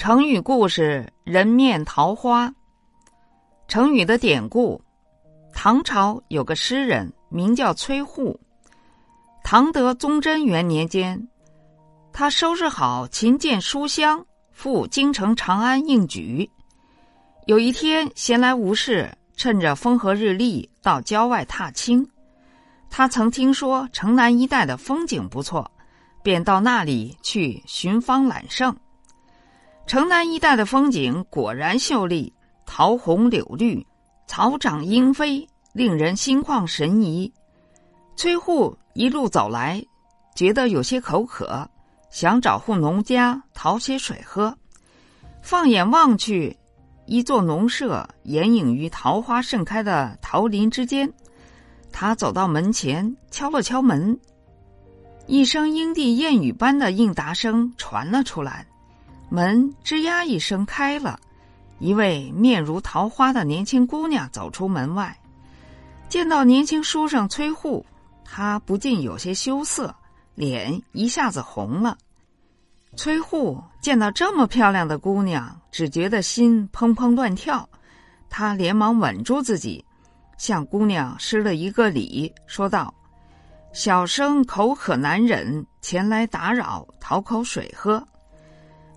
成语故事“人面桃花”。成语的典故：唐朝有个诗人名叫崔护。唐德宗贞元年间，他收拾好琴剑书香，赴京城长安应举。有一天闲来无事，趁着风和日丽，到郊外踏青。他曾听说城南一带的风景不错，便到那里去寻芳揽胜。城南一带的风景果然秀丽，桃红柳绿，草长莺飞，令人心旷神怡。崔护一路走来，觉得有些口渴，想找户农家讨些水喝。放眼望去，一座农舍掩映于桃花盛开的桃林之间。他走到门前，敲了敲门，一声莺啼燕语般的应答声传了出来，门吱呀一声开了，一位面如桃花的年轻姑娘走出门外，见到年轻书生崔护，她不禁有些羞涩，脸一下子红了。崔护见到这么漂亮的姑娘，只觉得心砰砰乱跳，他连忙稳住自己。向姑娘施了一个礼，说道：“小生口渴难忍，前来打扰，讨口水喝。”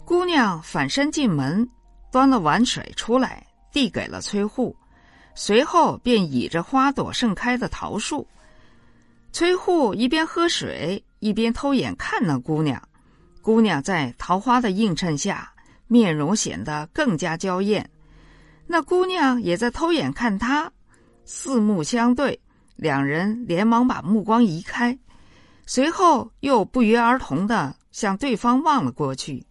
姑娘反身进门，端了碗水出来，递给了崔护，随后便倚着花朵盛开的桃树。崔护一边喝水，一边偷眼看那姑娘。姑娘在桃花的映衬下，面容显得更加娇艳。那姑娘也在偷眼看他。四目相对，两人连忙把目光移开，随后又不约而同的向对方望了过去。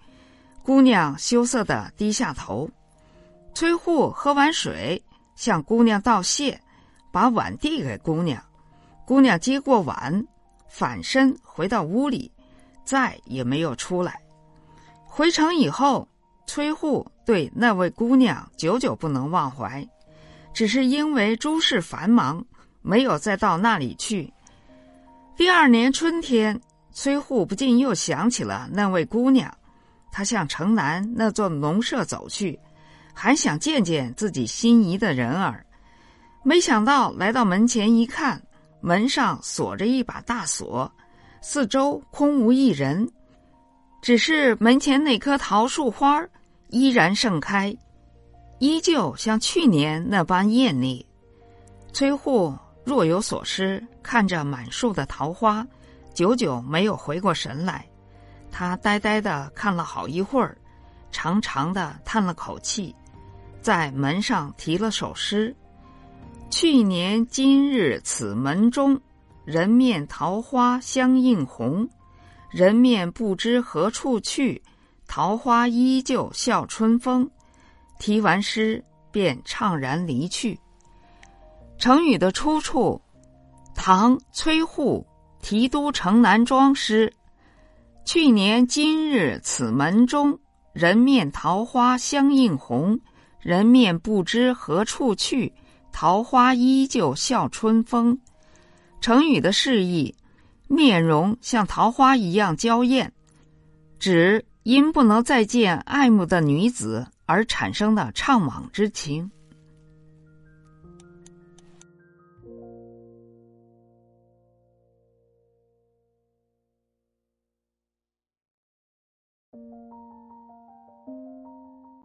姑娘羞涩的低下头。崔护喝完水，向姑娘道谢，把碗递给姑娘。姑娘接过碗，反身回到屋里，再也没有出来。回城以后，崔护对那位姑娘久久不能忘怀。只是因为诸事繁忙，没有再到那里去。第二年春天，崔护不禁又想起了那位姑娘，他向城南那座农舍走去，还想见见自己心仪的人儿。没想到来到门前一看，门上锁着一把大锁，四周空无一人，只是门前那棵桃树花依然盛开。依旧像去年那般艳丽。崔护若有所失，看着满树的桃花，久久没有回过神来。他呆呆的看了好一会儿，长长的叹了口气，在门上题了首诗：“去年今日此门中，人面桃花相映红。人面不知何处去，桃花依旧笑春风。”题完诗，便怅然离去。成语的出处：唐崔护《题都城南庄》诗。去年今日此门中，人面桃花相映红。人面不知何处去，桃花依旧笑春风。成语的释义：面容像桃花一样娇艳，指因不能再见爱慕的女子。而产生的怅惘之情。